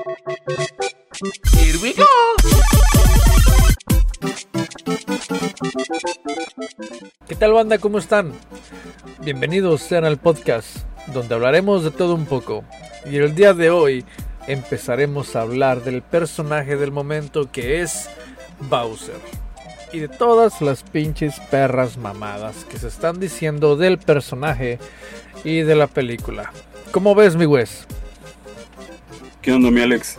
Here we go. ¿Qué tal banda? ¿Cómo están? Bienvenidos sean al podcast donde hablaremos de todo un poco. Y el día de hoy empezaremos a hablar del personaje del momento que es Bowser. Y de todas las pinches perras mamadas que se están diciendo del personaje y de la película. ¿Cómo ves mi Wes? ¿Qué onda, mi Alex?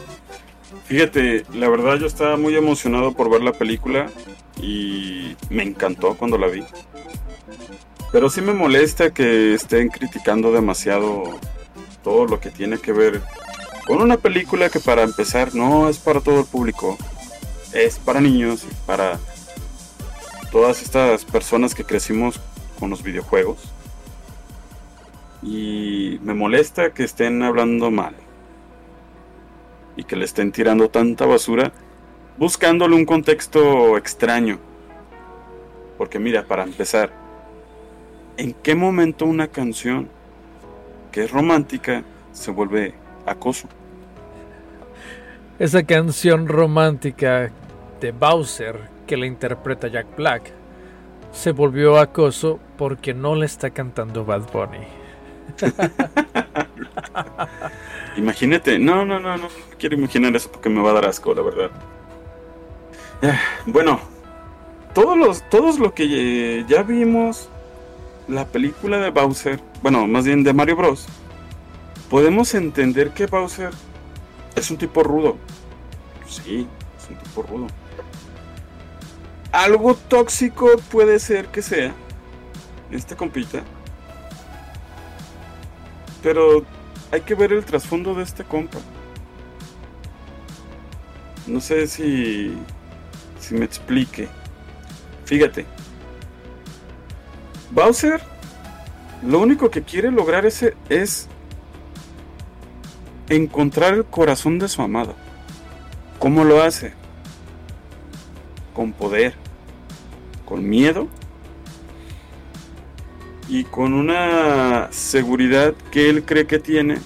Fíjate, la verdad yo estaba muy emocionado por ver la película y me encantó cuando la vi. Pero sí me molesta que estén criticando demasiado todo lo que tiene que ver con una película que para empezar no es para todo el público, es para niños y para todas estas personas que crecimos con los videojuegos. Y me molesta que estén hablando mal y que le estén tirando tanta basura buscándole un contexto extraño. Porque mira, para empezar, ¿en qué momento una canción que es romántica se vuelve acoso? Esa canción romántica de Bowser que la interpreta Jack Black se volvió acoso porque no le está cantando Bad Bunny. Imagínate, no, no, no, no quiero imaginar eso porque me va a dar asco, la verdad. Ah, bueno, todos los, todos lo que ya vimos, la película de Bowser, bueno, más bien de Mario Bros, podemos entender que Bowser es un tipo rudo. Sí, es un tipo rudo. Algo tóxico puede ser que sea este compita. Pero hay que ver el trasfondo de este compa. No sé si, si me explique. Fíjate. Bowser lo único que quiere lograr ese es encontrar el corazón de su amada. ¿Cómo lo hace? Con poder, con miedo y con una seguridad que él cree que tiene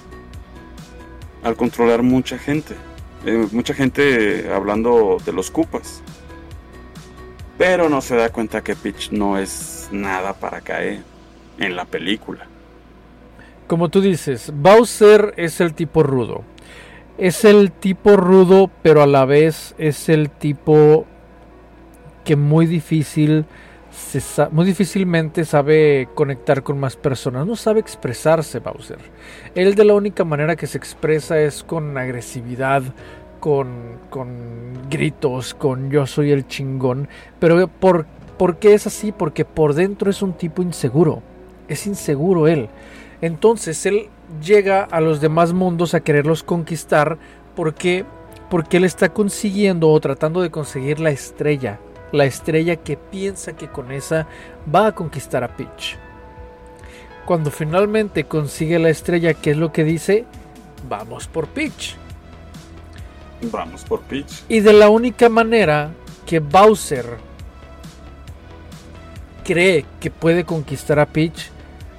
al controlar mucha gente. Eh, mucha gente hablando de los cupas. Pero no se da cuenta que Peach no es nada para caer en la película. Como tú dices, Bowser es el tipo rudo. Es el tipo rudo, pero a la vez es el tipo que muy difícil muy difícilmente sabe conectar con más personas, no sabe expresarse Bowser. Él de la única manera que se expresa es con agresividad, con, con gritos, con yo soy el chingón. Pero ¿por, ¿por qué es así? Porque por dentro es un tipo inseguro, es inseguro él. Entonces él llega a los demás mundos a quererlos conquistar porque, porque él está consiguiendo o tratando de conseguir la estrella la estrella que piensa que con esa va a conquistar a Peach. Cuando finalmente consigue la estrella, ¿qué es lo que dice? Vamos por Peach. Vamos por Peach. Y de la única manera que Bowser cree que puede conquistar a Peach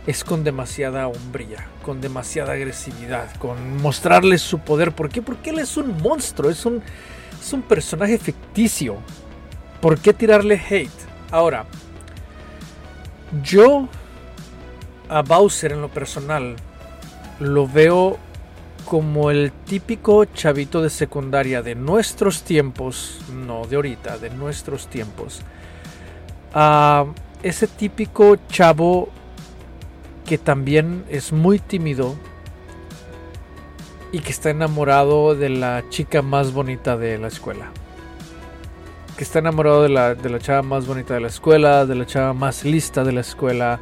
es con demasiada hombría, con demasiada agresividad, con mostrarle su poder. ¿Por qué? Porque él es un monstruo, es un, es un personaje ficticio. ¿Por qué tirarle hate? Ahora, yo a Bowser en lo personal lo veo como el típico chavito de secundaria de nuestros tiempos, no de ahorita, de nuestros tiempos. A ese típico chavo que también es muy tímido y que está enamorado de la chica más bonita de la escuela que está enamorado de la, de la chava más bonita de la escuela, de la chava más lista de la escuela.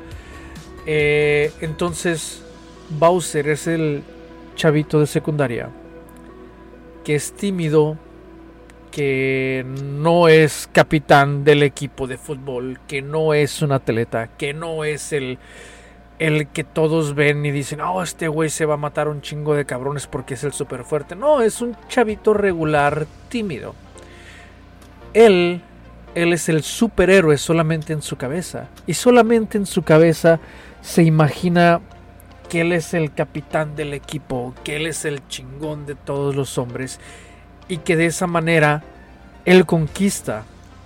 Eh, entonces, Bowser es el chavito de secundaria que es tímido, que no es capitán del equipo de fútbol, que no es un atleta, que no es el, el que todos ven y dicen, oh, este güey se va a matar un chingo de cabrones porque es el súper fuerte. No, es un chavito regular, tímido él, él es el superhéroe solamente en su cabeza. Y solamente en su cabeza se imagina que él es el capitán del equipo, que él es el chingón de todos los hombres y que de esa manera él conquista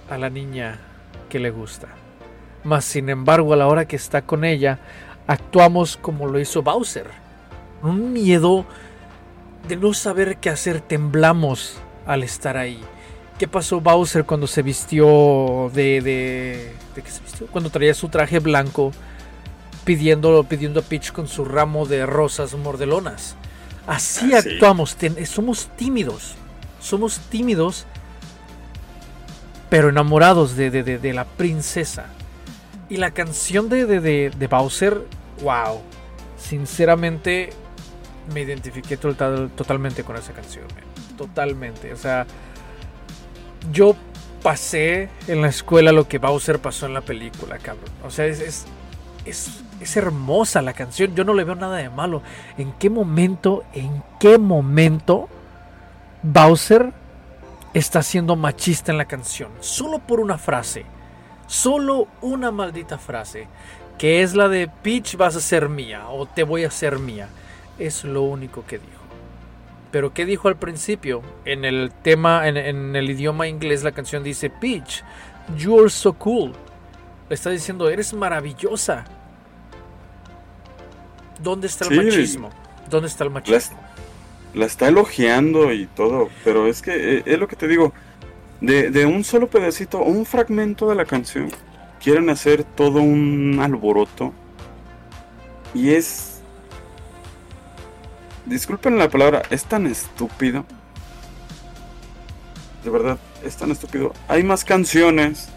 a la niña que le gusta. Mas sin embargo, a la hora que está con ella, actuamos como lo hizo Bowser. Un miedo de no saber qué hacer, temblamos al estar ahí. ¿Qué pasó Bowser cuando se vistió de, de, de qué se vistió? Cuando traía su traje blanco, pidiendo, pidiendo a Peach con su ramo de rosas mordelonas. Así Ah, actuamos, ten- somos tímidos, somos tímidos, pero enamorados de, de- de- la princesa. Y la canción de, de, de- de Bowser, wow, sinceramente me identifiqué total- totalmente con esa canción, man. totalmente. O sea, yo pasé en la escuela lo que Bowser pasó en la película, cabrón. O sea, es, es, es, hermosa la canción. Yo no le veo nada de malo. ¿En qué momento, en qué momento Bowser está siendo machista en la canción? Solo por una frase. Solo una maldita frase. Que es la de Peach vas a ser mía o te voy a ser mía. Es lo único que dijo. Pero ¿qué dijo al principio? En el tema, en, en el idioma inglés, la canción dice Peach, you're so cool. Le está diciendo, eres maravillosa. ¿Dónde está el Sí. machismo? ¿Dónde está el machismo? La está elogiando y todo, pero es que eh, es lo que te digo. De, de un solo pedacito, un fragmento de la canción, quieren hacer todo un alboroto. Y es. Disculpen la palabra, es tan estúpido. De verdad, es tan estúpido. Hay más canciones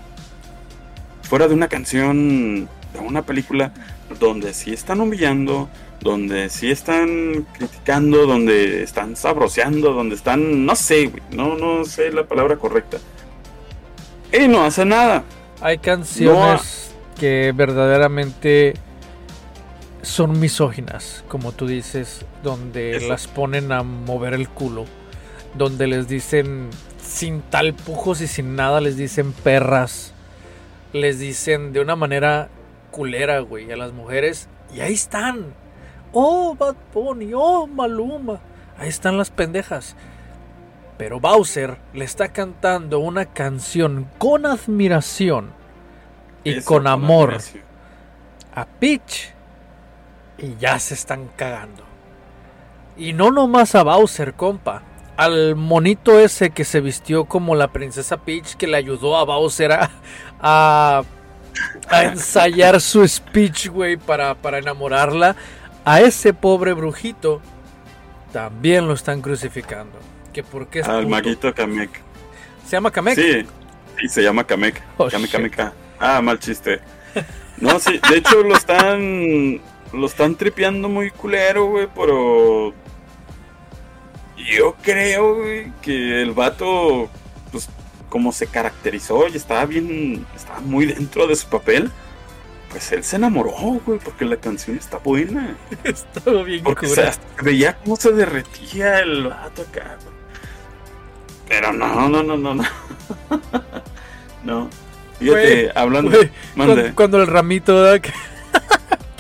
fuera de una canción de una película donde sí están humillando, donde sí están criticando, donde están sabroseando, donde están, no sé, güey, no, no sé la palabra correcta. Y no hace nada. Hay canciones que verdaderamente son misóginas, como tú dices, donde Eso. las ponen a mover el culo, donde les dicen sin talpujos y sin nada, les dicen perras, les dicen de una manera culera, güey, a las mujeres, y ahí están. Oh, Bad Bunny, oh, Maluma, ahí están las pendejas. Pero Bowser le está cantando una canción con admiración y Eso, con amor a Peach y ya se están cagando. Y no nomás a Bowser, compa. Al monito ese que se vistió como la princesa Peach que le ayudó a Bowser a, a, a ensayar su speech, güey, para, para enamorarla. A ese pobre brujito también lo están crucificando. Que porque es Al puto. maguito Kamek. Se llama Kamek. Sí, sí, se llama Kamek. Oh, Kame, shit. Kame, Ka. Ah, mal chiste. No, sí, de hecho lo están. Lo están tripeando muy culero, güey, pero. Yo creo, güey, que el vato, pues, como se caracterizó y estaba bien. Estaba muy dentro de su papel. Pues él se enamoró, güey, porque la canción está buena. Estuvo bien Porque cura. se, hasta veía cómo se derretía el vato acá. güey. Pero no, no, no, no, no. no. Fíjate, Güey, hablando. Cuando, cuando el ramito, ¿verdad?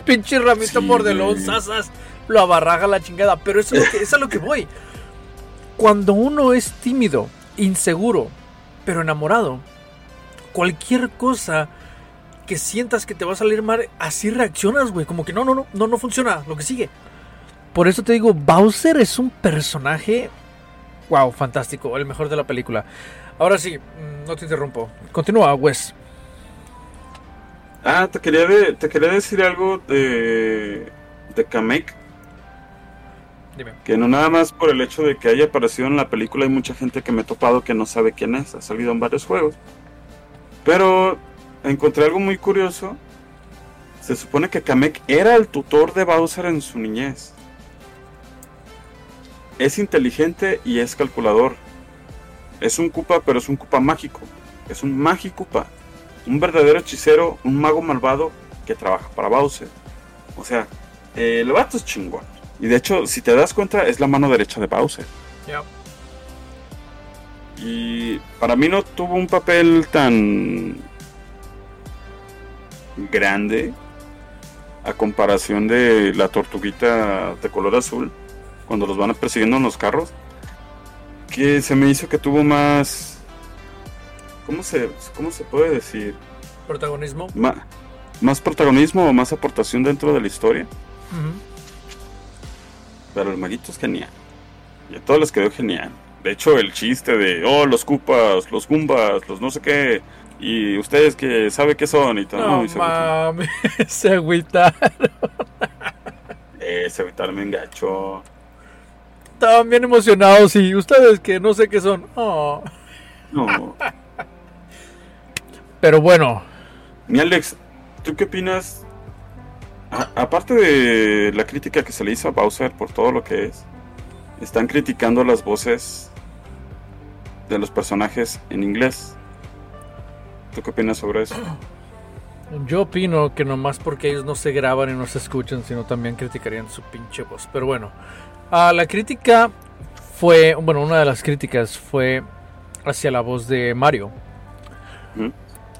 Pinche ramito Sí, mordelón, sasas, lo abarraga la chingada. Pero eso es, lo que, eso es a lo que voy. Cuando uno es tímido, inseguro, pero enamorado, cualquier cosa que sientas que te va a salir mal, así reaccionas, güey. Como que no, no, no, no, no funciona, lo que sigue. Por eso te digo, Bowser es un personaje, wow, fantástico, el mejor de la película. Ahora sí, mm, no te interrumpo. Continúa, Wes. Ah, te quería, de- te quería decir algo de. de Kamek. Dime. Que no nada más por el hecho de que haya aparecido en la película, hay mucha gente que me he topado que no sabe quién es. Ha salido en varios juegos. Pero encontré algo muy curioso. Se supone que Kamek era el tutor de Bowser en su niñez. Es inteligente y es calculador. Es un Koopa, pero es un Koopa mágico. Es un Magikoopa. Un verdadero hechicero, un mago malvado que trabaja para Bowser. O sea, eh, el vato es chingón. Y de hecho, si te das cuenta, es la mano derecha de Bowser. Ya. Y para mí no tuvo un papel tan grande. a comparación de la tortuguita de color azul, cuando los van persiguiendo en los carros, que se me hizo que tuvo más... ¿Cómo se, cómo se puede decir? Protagonismo. más protagonismo o más aportación dentro de la historia. Pero el maguito es genial. Y a todos les quedó genial. De hecho, el chiste de, oh, los cupas, los gumbas, los no sé qué, y ustedes que saben qué son y todo. No, mames, se agüitaron. eh, se agüitaron me engacho. Estaban bien emocionados y ustedes que no sé qué son. Oh. No. Pero bueno. Mi Alex, ¿tú qué opinas? aparte de la crítica que se le hizo a Bowser por todo lo que es, están criticando las voces de los personajes en inglés. ¿Tú qué opinas sobre eso? Yo opino que nomás porque ellos no se graban y no se escuchan, sino también criticarían su pinche voz. Pero bueno, uh, la crítica fue, bueno, una de las críticas fue hacia la voz de Mario.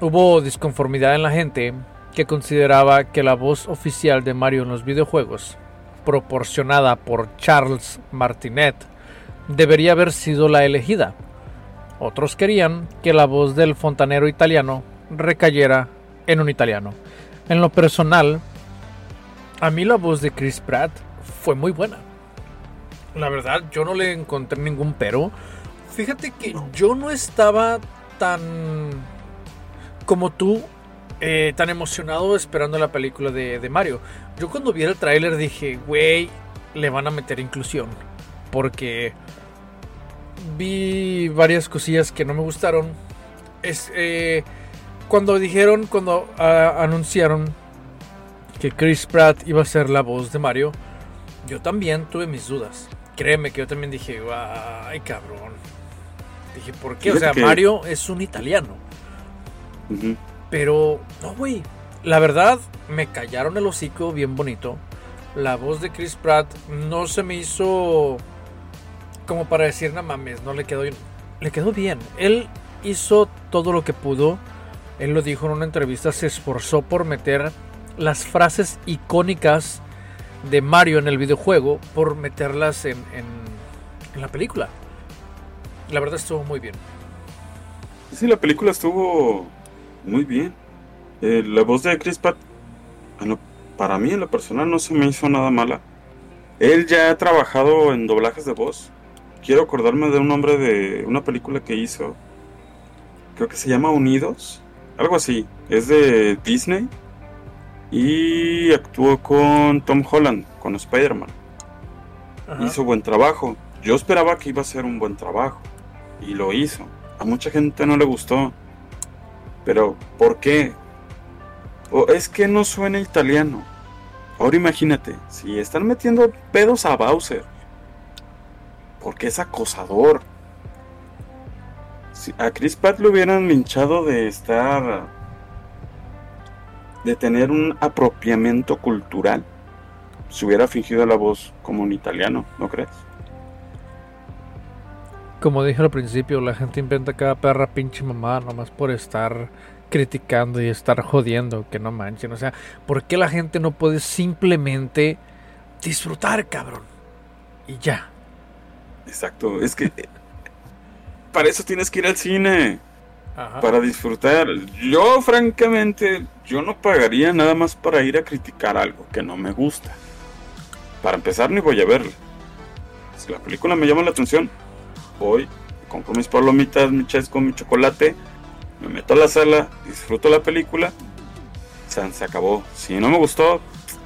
Hubo disconformidad en la gente que consideraba que la voz oficial de Mario en los videojuegos, proporcionada por Charles Martinet, debería haber sido la elegida otros querían que la voz del fontanero italiano recayera en un italiano. En lo personal, a mí la voz de Chris Pratt fue muy buena. La verdad, yo no le encontré ningún pero. Fíjate que yo no estaba tan como tú, eh, tan emocionado esperando la película de, de Mario. Yo cuando vi el tráiler dije, güey, le van a meter inclusión. Porque vi varias cosillas que no me gustaron. Es eh, cuando dijeron, cuando ah, anunciaron que Chris Pratt iba a ser la voz de Mario, yo también tuve mis dudas. Créeme que yo también dije, ay cabrón. Dije, ¿por qué? O sea, Mario es un italiano. Pero, no, güey. La verdad, me callaron el hocico bien bonito. La voz de Chris Pratt no se me hizo como para decir, no mames, no le quedó bien. Le quedó bien. Él hizo todo lo que pudo. Él lo dijo en una entrevista, se esforzó por meter las frases icónicas de Mario en el videojuego, por meterlas en, en, la película. La verdad estuvo muy bien. Sí, la película estuvo muy bien. Eh, la voz de Chris Pratt, para mí en lo personal no se me hizo nada mala. Él ya ha trabajado en doblajes de voz quiero acordarme de un nombre de una película que hizo. Creo que se llama Unidos. Algo así. Es de Disney. Y actuó con Tom Holland, con Spider-Man. Hizo buen trabajo. Yo esperaba que iba a ser un buen trabajo. Y lo hizo. A mucha gente no le gustó. Pero, ¿por qué? O es que no suena italiano. Ahora imagínate, si están metiendo pedos a Bowser porque es acosador. Si a Chris Pratt lo hubieran linchado de estar. de tener un apropiamiento cultural, se hubiera fingido la voz como un italiano, ¿no crees? Como dije al principio, la gente inventa cada perra pinche mamá nomás por estar criticando y estar jodiendo, que no manchen. O sea, ¿por qué la gente no puede simplemente disfrutar, cabrón? Y ya. Exacto, es que para eso tienes que ir al cine. Para disfrutar. Yo, francamente, yo no pagaría nada más para ir a criticar algo que no me gusta. Para empezar, ni voy a verla. Si la película me llama la atención, voy, compro mis palomitas, mi chesco, mi chocolate, me meto a la sala, disfruto la película, se, acabó. Si no me gustó,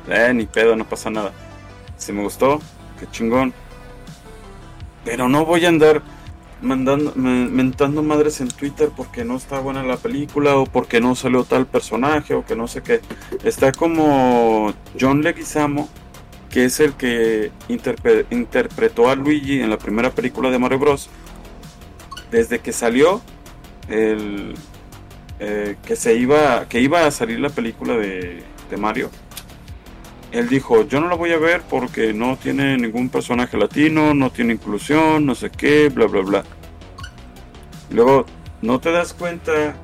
eh, ni pedo, no pasa nada. Si me gustó, qué chingón, pero no voy a andar mandando, mentando madres en Twitter porque no está buena la película o porque no salió tal personaje o que no sé qué. Está como John Leguizamo, que es el que interpretó a Luigi en la primera película de Mario Bros. Desde que salió el eh, que se iba que iba a salir la película de, Mario él dijo, yo no la voy a ver porque no tiene ningún personaje latino, no tiene inclusión, no sé qué, bla, bla, bla. Luego, no te das cuenta,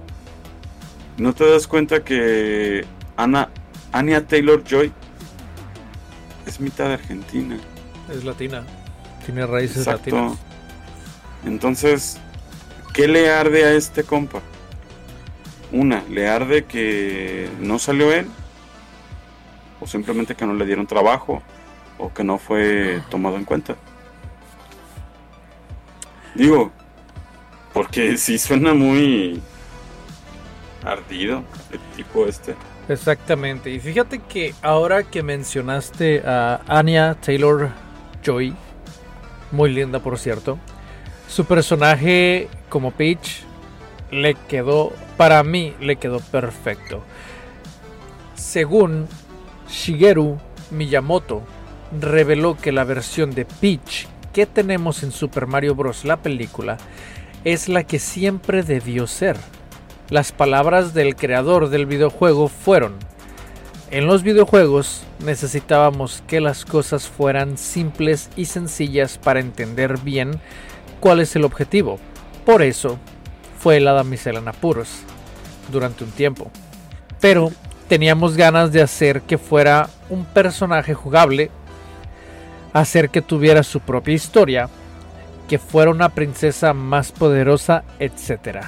no te das cuenta que Ana, Anya Taylor Joy es mitad argentina. Es latina. Tiene raíces latinas. Entonces, ¿qué le arde a este compa? Una, le arde que no salió él, o simplemente que no le dieron trabajo, o que no fue tomado en cuenta. Digo, porque sí suena muy ardido el tipo este. Exactamente. Y fíjate que ahora que mencionaste a Anya Taylor Joy, muy linda por cierto, su personaje como Peach le quedó, para mí le quedó perfecto. Según Shigeru Miyamoto, reveló que la versión de Peach que tenemos en Super Mario Bros. la película es la que siempre debió ser. Las palabras del creador del videojuego fueron, en los videojuegos necesitábamos que las cosas fueran simples y sencillas para entender bien cuál es el objetivo. Por eso fue la damisela en apuros durante un tiempo. Pero teníamos ganas de hacer que fuera un personaje jugable, hacer que tuviera su propia historia, que fuera una princesa más poderosa, etc.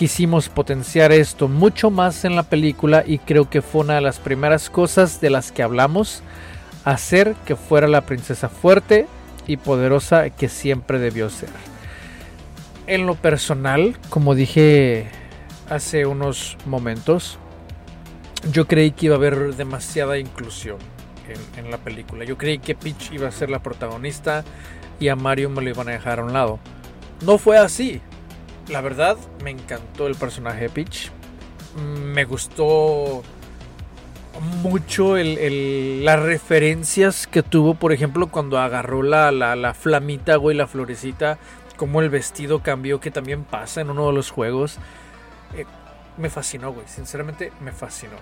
Quisimos potenciar esto mucho más en la película y creo que fue una de las primeras cosas de las que hablamos, hacer que fuera la princesa fuerte y poderosa que siempre debió ser. En lo personal, como dije hace unos momentos, yo creí que iba a haber demasiada inclusión en, en, la película. Yo creí que Peach iba a ser la protagonista y a Mario me lo iban a dejar a un lado. No fue así la verdad, me encantó el personaje de Peach. Me gustó mucho las referencias que tuvo, por ejemplo, cuando agarró la, la, flamita, güey, la florecita, como el vestido cambió, que también pasa en uno de los juegos. Eh, me fascinó, güey, sinceramente me fascinó.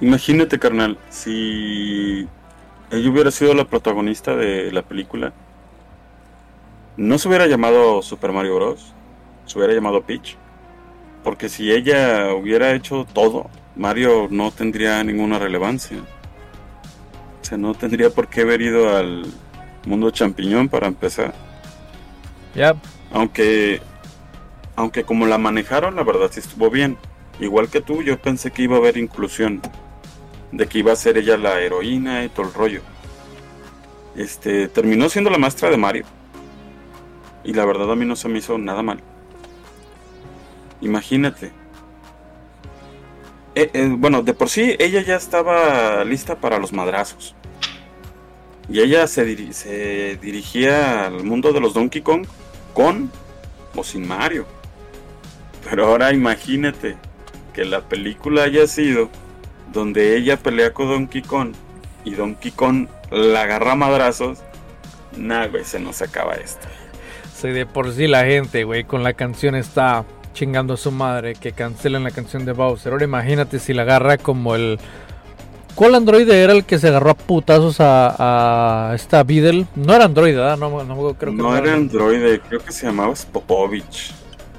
Imagínate, carnal, si ella hubiera sido la protagonista de la película no se hubiera llamado Super Mario Bros. Se hubiera llamado Peach. Porque si ella hubiera hecho todo, Mario no tendría ninguna relevancia. O sea, no tendría por qué haber ido al mundo champiñón para empezar. Ya. Aunque, aunque como la manejaron, la verdad sí estuvo bien. Igual que tú, yo pensé que iba a haber inclusión. De que iba a ser ella la heroína y todo el rollo. Este, terminó siendo la maestra de Mario. Y la verdad a mí no se me hizo nada mal. Imagínate. Eh, eh, bueno, de por sí ella ya estaba lista para los madrazos. Y ella se, se dirigía al mundo de los Donkey Kong con o sin Mario. Pero ahora imagínate que la película haya sido donde ella pelea con Donkey Kong y Donkey Kong la agarra madrazos. Nah, güey, se nos acaba esto. Si de por sí la gente, güey, con la canción está chingando a su madre que cancelen la canción de Bowser. Ahora imagínate si la agarra como el. ¿Cuál androide era el que se agarró a putazos a, esta Beedle? No era androide, ¿verdad? No, no creo que no, era androide, creo que se llamaba Spopovich.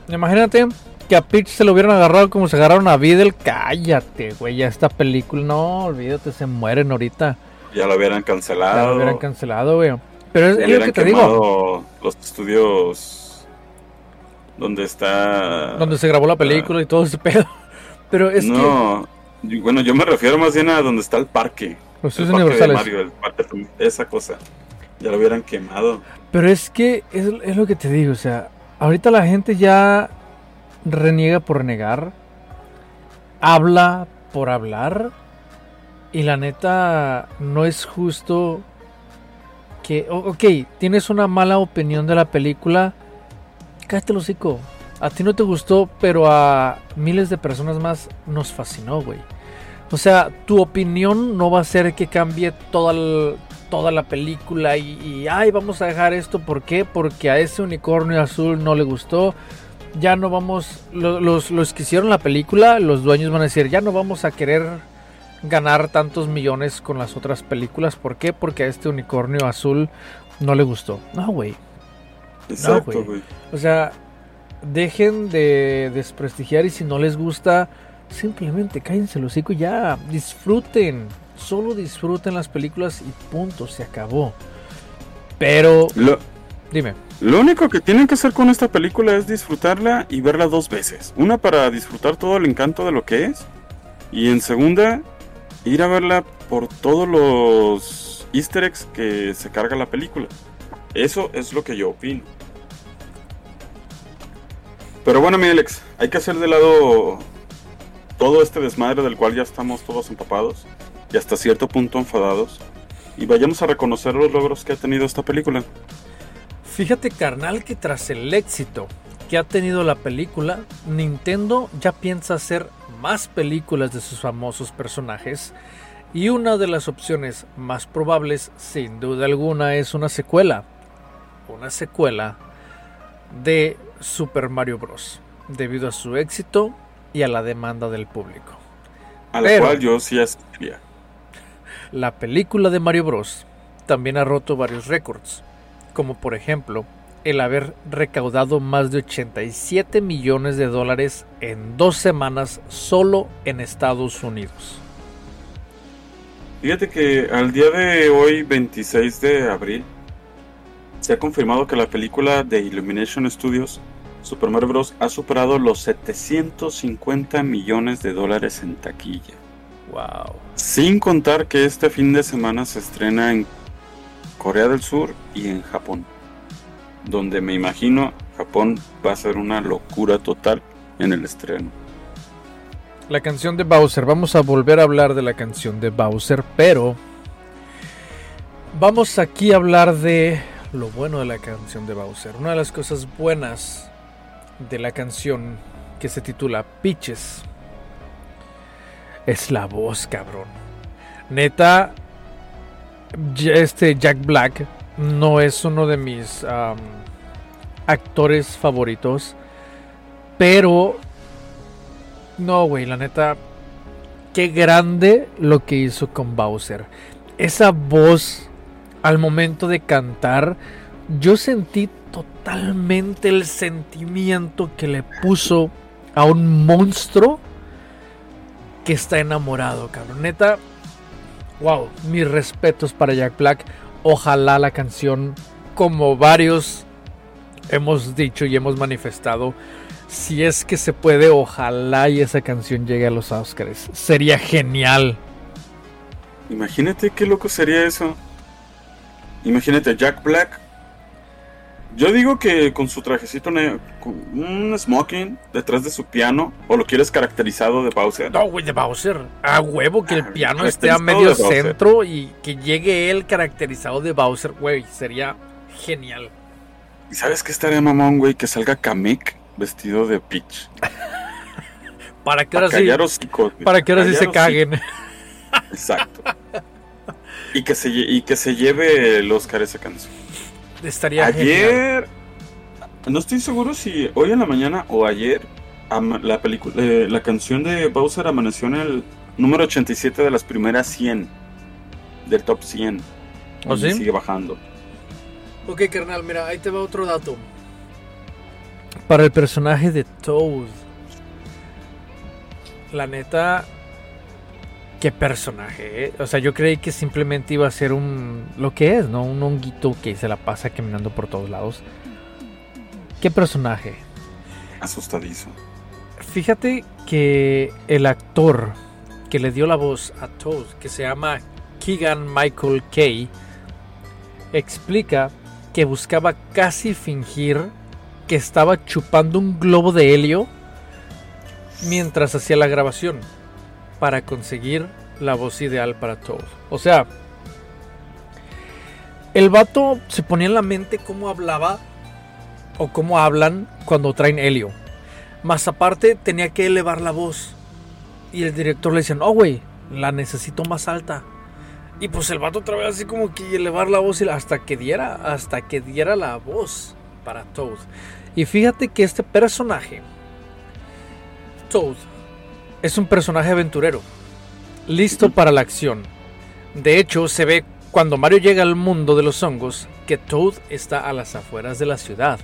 Imagínate que a Peach se lo hubieran agarrado como se agarraron a Beedle. Cállate, güey, ya esta película. No, olvídate, se mueren ahorita. Ya lo hubieran cancelado. Ya lo hubieran cancelado, güey. Pero es, lo que te digo. Los estudios donde está. Donde se grabó la película y todo ese pedo. Pero es no, bueno, yo me refiero más bien a donde está el parque. Los el parque Mario, el parque, esa cosa. Ya lo hubieran quemado. Pero es que es, es lo que te digo, o sea, ahorita la gente ya reniega por negar, habla por hablar, y la neta no es justo que, ok, tienes una mala opinión de la película, cállate el hocico. A ti no te gustó, pero a miles de personas más nos fascinó, güey. O sea, tu opinión no va a ser que cambie toda, toda la película y, y, ay, vamos a dejar esto. ¿Por qué? Porque a ese unicornio azul no le gustó. Ya no vamos, los, los que hicieron la película, los dueños van a decir, ya no vamos a querer ganar tantos millones con las otras películas. ¿Por qué? Porque a este unicornio azul no le gustó. No, güey. Exacto, güey. o sea, dejen de desprestigiar y si no les gusta, simplemente cállense los hocico y ya. Disfruten. Solo disfruten las películas y punto, se acabó. Pero... Lo, dime. Lo único que tienen que hacer con esta película es disfrutarla y verla dos veces. Una para disfrutar todo el encanto de lo que es. Y en segunda, ir a verla por todos los easter eggs que se carga la película. Eso es lo que yo opino. Pero bueno, mi Alex, hay que hacer de lado todo este desmadre del cual ya estamos todos empapados y hasta cierto punto enfadados. Y vayamos a reconocer los logros que ha tenido esta película. Fíjate, carnal, que tras el éxito que ha tenido la película, Nintendo ya piensa hacer más películas de sus famosos personajes. Y una de las opciones más probables, sin duda alguna, es una secuela. Una secuela de Super Mario Bros. Debido a su éxito y a la demanda del público. A la cual yo sí asistiría. La película de Mario Bros. también ha roto varios récords, como por ejemplo el haber recaudado más de 87 millones de dólares en dos semanas solo en Estados Unidos. Fíjate que al día de hoy, 26 de abril, se ha confirmado que la película de Illumination Studios, Super Mario Bros., ha superado los 750 millones de dólares en taquilla. Wow. Sin contar que este fin de semana se estrena en Corea del Sur y en Japón. Donde me imagino Japón va a ser una locura total en el estreno. La canción de Bowser, vamos a volver a hablar de la canción de Bowser, pero vamos aquí a hablar de lo bueno de la canción de Bowser. Una de las cosas buenas de la canción que se titula Pitches es la voz, cabrón. Neta, este Jack Black no es uno de mis actores favoritos, pero no, güey, la neta, qué grande lo que hizo con Bowser. Esa voz al momento de cantar, yo sentí totalmente el sentimiento que le puso a un monstruo que está enamorado, cabrón. Neta, wow, mis respetos para Jack Black. Ojalá la canción, como varios hemos dicho y hemos manifestado, si es que se puede, ojalá y esa canción llegue a los Oscars. Sería genial. Imagínate qué loco sería eso. Imagínate Jack Black. Yo digo que con su trajecito, un smoking detrás de su piano, o lo quieres caracterizado de Bowser. No, güey, de Bowser. A huevo que el ah, piano esté a medio centro y que llegue él caracterizado de Bowser, güey, sería genial. ¿Y sabes qué estaría mamón, güey? Que salga Kamek vestido de Peach. para que ahora sí. para que ahora sí se caguen. Exacto. y que se, y que se lleve el Oscar esa canción. Estaría Ayer, no estoy seguro si hoy en la mañana o ayer, la, película, eh, la canción de Bowser amaneció en el número 87 de las primeras 100, del top 100. ¿O ¿Oh, sí? Sigue bajando. Ok, carnal, mira, ahí te va otro dato. Para el personaje de Toad, la neta, qué personaje, ¿eh? O sea, yo creí que simplemente iba a ser un. Lo que es, ¿no? Un honguito que se la pasa caminando por todos lados. ¿Qué personaje? Asustadizo. Fíjate que el actor que le dio la voz a Toad, que se llama Keegan Michael Kay, explica que buscaba casi fingir que estaba chupando un globo de helio mientras hacía la grabación para conseguir la voz ideal para Toad. O sea, el vato se ponía en la mente cómo hablaba o cómo hablan cuando traen helio. Más aparte tenía que elevar la voz. Y el director le decía, no, güey, la necesito más alta. Y pues el vato otra vez así como que elevar la voz hasta que diera, hasta que diera la voz para Toad. Y fíjate que este personaje, Toad, es un personaje aventurero, listo para la acción. De hecho, se ve cuando Mario llega al mundo de los hongos que Toad está a las afueras de la ciudad.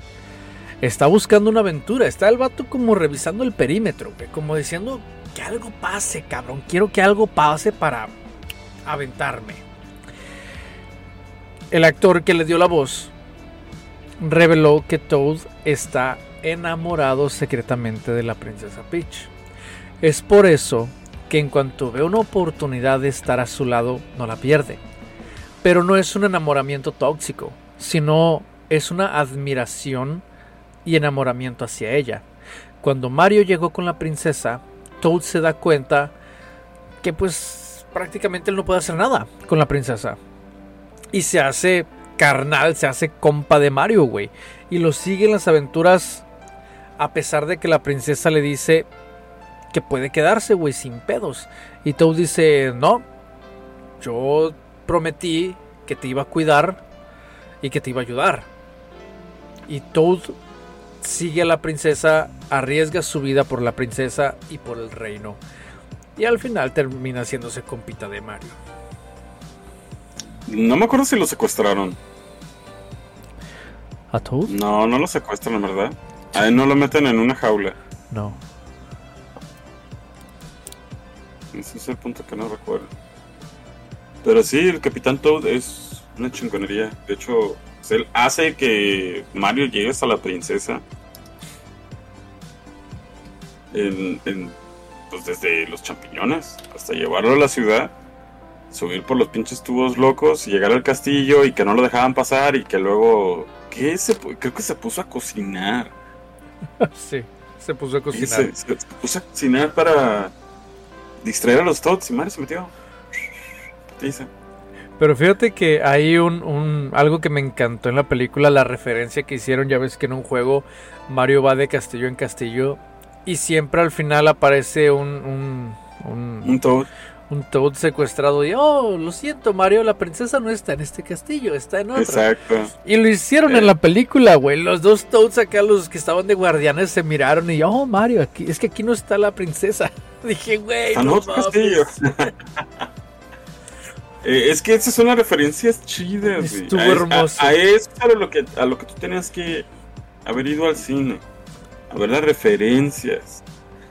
Está buscando una aventura, está el vato como revisando el perímetro, como diciendo que algo pase, cabrón. Quiero que algo pase para aventarme. El actor que le dio la voz reveló que Toad está enamorado secretamente de la princesa Peach. Es por eso que en cuanto ve una oportunidad de estar a su lado, no la pierde. Pero no es un enamoramiento tóxico, sino es una admiración y enamoramiento hacia ella. Cuando Mario llegó con la princesa, Toad se da cuenta que pues prácticamente él no puede hacer nada con la princesa. Y se hace carnal, se hace compa de Mario, güey. Y lo sigue en las aventuras a pesar de que la princesa le dice que puede quedarse, güey, sin pedos. Y Toad dice, no, yo prometí que te iba a cuidar y que te iba a ayudar. Y Toad sigue a la princesa, arriesga su vida por la princesa y por el reino. Y al final termina haciéndose compita de Mario. No me acuerdo si lo secuestraron. ¿A Toad? No, no lo secuestran, ¿verdad? A él no lo meten en una jaula. No. Ese es el punto que no recuerdo. Pero sí, el Capitán Toad es una chingonería. De hecho, él hace que Mario llegue hasta la princesa. En, en, pues desde los champiñones hasta llevarlo a la ciudad. Subir por los pinches tubos locos y llegar al castillo y que no lo dejaban pasar y que luego... ¿Qué? Se, creo que se puso a cocinar. sí, se puso a cocinar. Se, se puso a cocinar para distraer a los Toads y Mario se metió. Dice. Pero fíjate que hay un, un- algo que me encantó en la película, la referencia que hicieron, ya ves que en un juego Mario va de castillo en castillo y siempre al final aparece un, un, un, Un Toad. un Toad secuestrado y, oh, lo siento Mario, la princesa no está en este castillo, está en otro. Exacto. Y lo hicieron en la película, güey. Los dos Toads acá, los que estaban de guardianes, se miraron y, oh, Mario, aquí, es que aquí no está la princesa. Dije, güey, en no otro mames". castillo. Eh, es que esas son las referencias chidas. Estuvo a, hermoso. A, a eso a lo que a lo que tú tenías que haber ido al cine, a ver las referencias,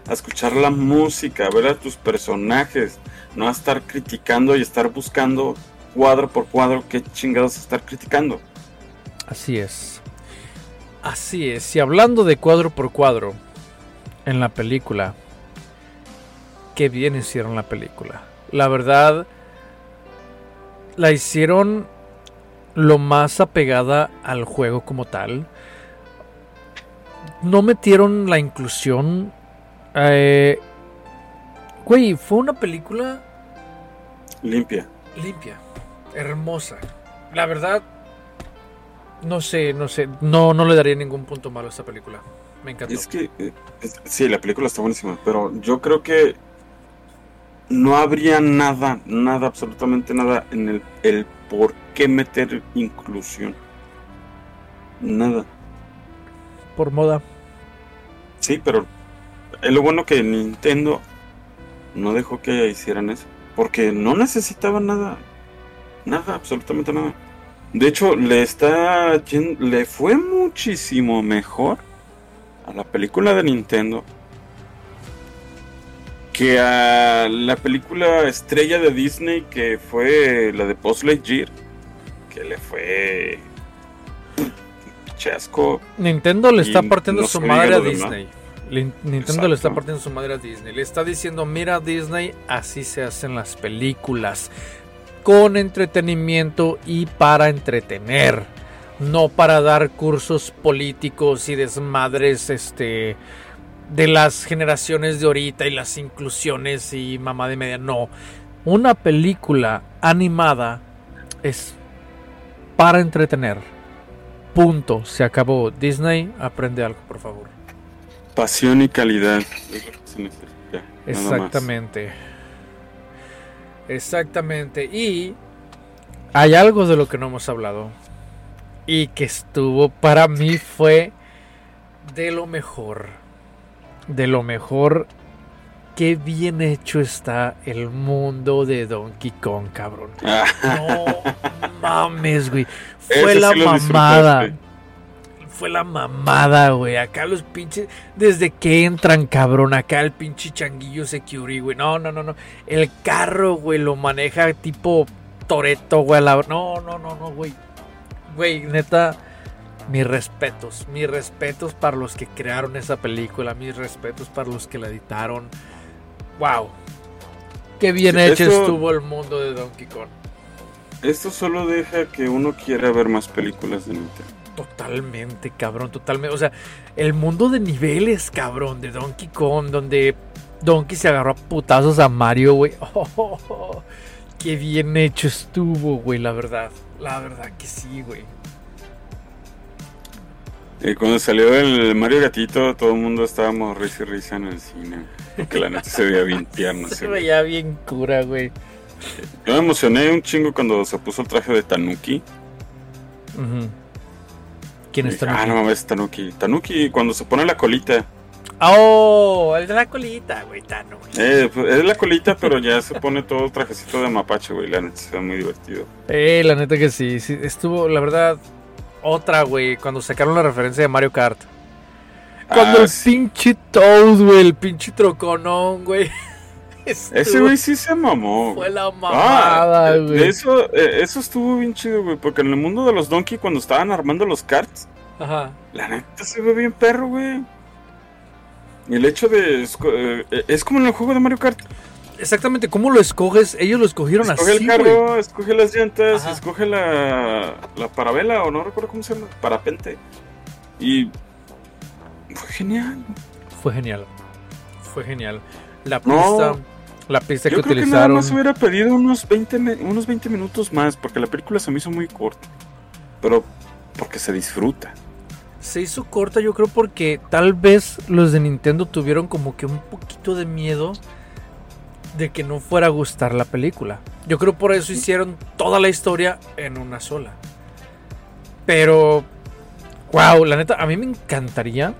a escuchar la música, a ver a tus personajes, no a estar criticando y estar buscando cuadro por cuadro qué chingados estar criticando. Así es. Así es. Y hablando de cuadro por cuadro, en la película, qué bien hicieron la película. La verdad, la hicieron lo más apegada al juego como tal. No metieron la inclusión. Eh, güey, fue una película Limpia. limpia, hermosa. La verdad, no sé, no sé, no, no le daría ningún punto malo a esta película. Me encantó. Es que eh, es- sí, la película está buenísima, pero yo creo que no habría nada, nada, absolutamente nada en el, el por qué meter inclusión. Nada. Por moda. Sí, pero es lo bueno que Nintendo no dejó que hicieran eso, porque no necesitaban nada, nada, absolutamente nada. De hecho, le está le fue muchísimo mejor a la película de Nintendo que a la película estrella de Disney que fue la de Post Lightyear, que le fue chasco. Nintendo le está partiendo no su madre a demás. Disney. Nintendo le está partiendo su madre a Disney. Le está diciendo, mira Disney, así se hacen las películas. Con entretenimiento y para entretener. No para dar cursos políticos y desmadres este, de las generaciones de ahorita y las inclusiones y mamá de media. No. Una película animada es para entretener. Punto. Se acabó. Disney, aprende algo, por favor. Pasión y calidad. Es lo que se necesita, nada más. Exactamente. Exactamente. Y hay algo de lo que no hemos hablado. Y que estuvo, para mí fue de lo mejor. De lo mejor. Qué bien hecho está el mundo de Donkey Kong, cabrón. Ah, No mames, güey. Ese Fue la sí mamada. fue la mamada, güey. Acá los pinches. Desde que entran, cabrón. Acá el pinche changuillo security, güey. No, no, no, no. El carro, güey, lo maneja tipo Toreto, güey. No, no, no, no, güey. Güey, neta. Mis respetos. Mis respetos para los que crearon esa película. Mis respetos para los que la editaron. Wow. Qué bien hecho estuvo el mundo de Donkey Kong. Esto solo deja que uno quiera ver más películas de Nintendo. Totalmente, cabrón, totalmente. O sea, el mundo de niveles, cabrón, de Donkey Kong, donde Donkey se agarró a putazos a Mario, güey. Oh, qué bien hecho estuvo, güey, la verdad. La verdad que sí, güey. Y cuando salió el Mario Gatito, todo el mundo estábamos risa y risa en el cine. Porque la neta se veía bien tierno. se veía bien cura, güey. Yo me emocioné un chingo cuando se puso el traje de Tanuki. ¿Quién es Tanuki? Ah, no mames, Tanuki. Tanuki cuando se pone la colita. Oh, el de la colita, güey, Tanuki. Eh, pues, es la colita, pero ya se pone todo trajecito de mapache, güey. La neta se ve muy divertido. Eh, la neta que sí, sí. Estuvo, la verdad, otra, güey, cuando sacaron la referencia de Mario Kart. Cuando ah, el pinche Toad, güey, el pinche troconón, güey. Ese güey sí se mamó. Fue la mamada, ah, güey. eso, eh, eso estuvo bien chido, güey. Porque en el mundo de los Donkey, cuando estaban armando los karts, Ajá. la neta se ve bien perro, güey. Y el hecho de. Eh, es como en el juego de Mario Kart. Exactamente, ¿cómo lo escoges? Ellos lo escogieron así. Escoge el carro, escoge las llantas, escoge la, la parabela, o no recuerdo cómo se llama, parapente. Y. Fue genial. Fue genial. Fue genial. La pista. La pista que creo utilizaron. Que nada más hubiera pedido unos 20, unos 20 minutos más, porque la película se me hizo muy corta. Pero porque se disfruta. Se hizo corta, yo creo, porque tal vez los de Nintendo tuvieron como que un poquito de miedo de que no fuera a gustar la película. Yo creo por eso hicieron toda la historia en una sola. Pero, wow, la neta, a mí me encantaría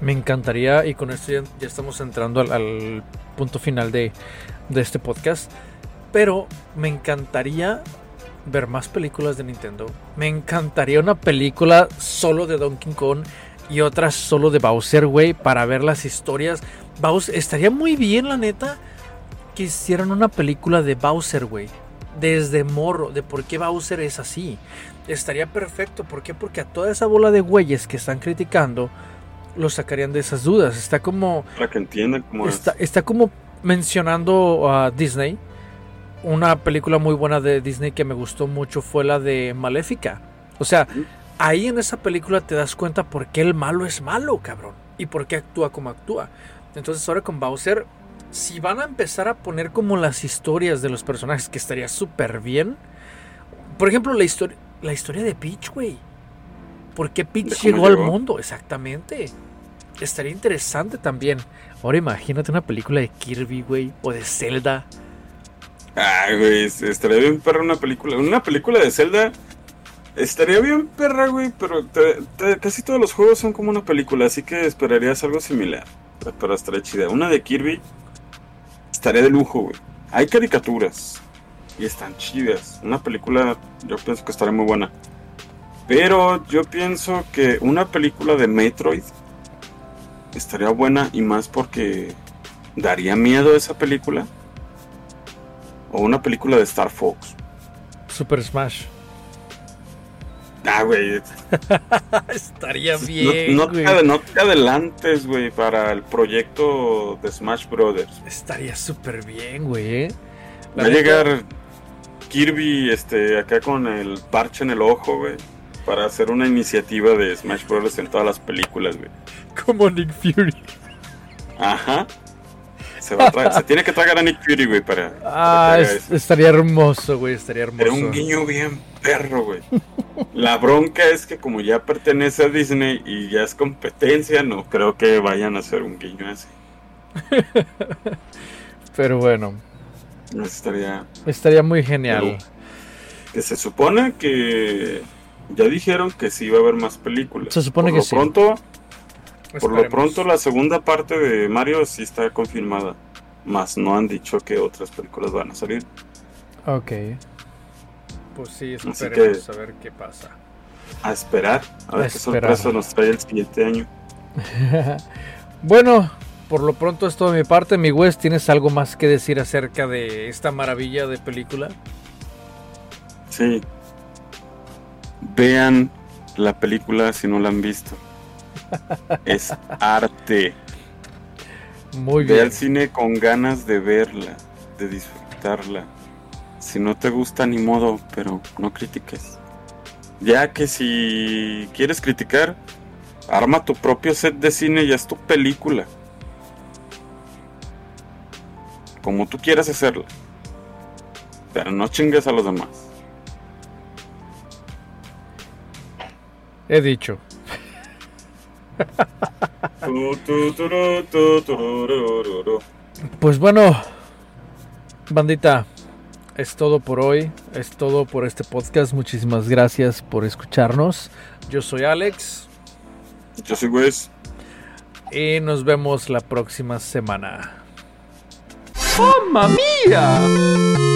me encantaría, y con esto ya, estamos entrando al, punto final de, este podcast, pero me encantaría ver más películas de Nintendo. Me encantaría una película solo de Donkey Kong y otra solo de Bowser, güey, para ver las historias. Bowser, estaría muy bien, la neta, que hicieran una película de Bowser, güey. Desde morro, de por qué Bowser es así. Estaría perfecto. ¿Por qué? Porque a toda esa bola de güeyes que están criticando, lo sacarían de esas dudas. Está como. Para que entiendan cómo está, Está como mencionando a Disney. Una película muy buena de Disney que me gustó mucho fue la de Maléfica. O sea, ahí en esa película te das cuenta por qué el malo es malo, cabrón. Y por qué actúa como actúa. Entonces ahora con Bowser, si van a empezar a poner como las historias de los personajes, que estaría súper bien. Por ejemplo, la historia, la historia de Peach, güey. ¿Por qué Peach llegó, al mundo? Exactamente estaría interesante también. Ahora imagínate una película de Kirby, güey, o de Zelda. Ay, güey, estaría bien perra una película. Una película de Zelda estaría bien perra, güey, pero casi todos los juegos son como una película, así que esperarías algo similar. Pero estaría chida. Una de Kirby estaría de lujo, güey. Hay caricaturas y están chidas. Una película yo pienso que estaría muy buena. Pero yo pienso que una película de Metroid estaría buena y más porque daría miedo esa película. O una película de Star Fox. Super Smash. Ah, güey. estaría bien. No, te, adelantes, güey, para el proyecto de Smash Brothers. Estaría súper bien, güey. ¿eh? Va a llegar Kirby este, acá con el parche en el ojo, güey para hacer una iniciativa de Smash Bros. en todas las películas, güey. Como Nick Fury. Ajá. Se, se tiene que tragar a Nick Fury, güey, para. Ah, estaría hermoso, güey, estaría hermoso. Era un guiño bien perro, güey. La bronca es que, como ya pertenece a Disney y ya es competencia, no creo que vayan a hacer un guiño así. Pero bueno. Estaría. Estaría muy genial. que se supone que ya dijeron que sí va a haber más películas. Se supone por que lo Pronto, por lo pronto, la segunda parte de Mario sí está confirmada. Más no han dicho que otras películas van a salir. Ok. Pues sí, esperemos a ver qué pasa. A esperar. A ver qué sorpresa nos trae el siguiente año. bueno, por lo pronto es todo de mi parte. Mi West, ¿tienes algo más que decir acerca de esta maravilla de película? Sí. Vean la película si no la han visto. Es arte. Muy bien. Ve al cine con ganas de verla, de disfrutarla. Si no te gusta, ni modo, pero no critiques. Ya que si quieres criticar, arma tu propio set de cine y haz tu película. Como tú quieras hacerla. Pero no chingues a los demás. He dicho. Pues bueno, bandita, es todo por hoy, es todo por este podcast. Muchísimas gracias por escucharnos. Yo soy Alex. Yo soy Wes. Y nos vemos la próxima semana. ¡Mamma mía!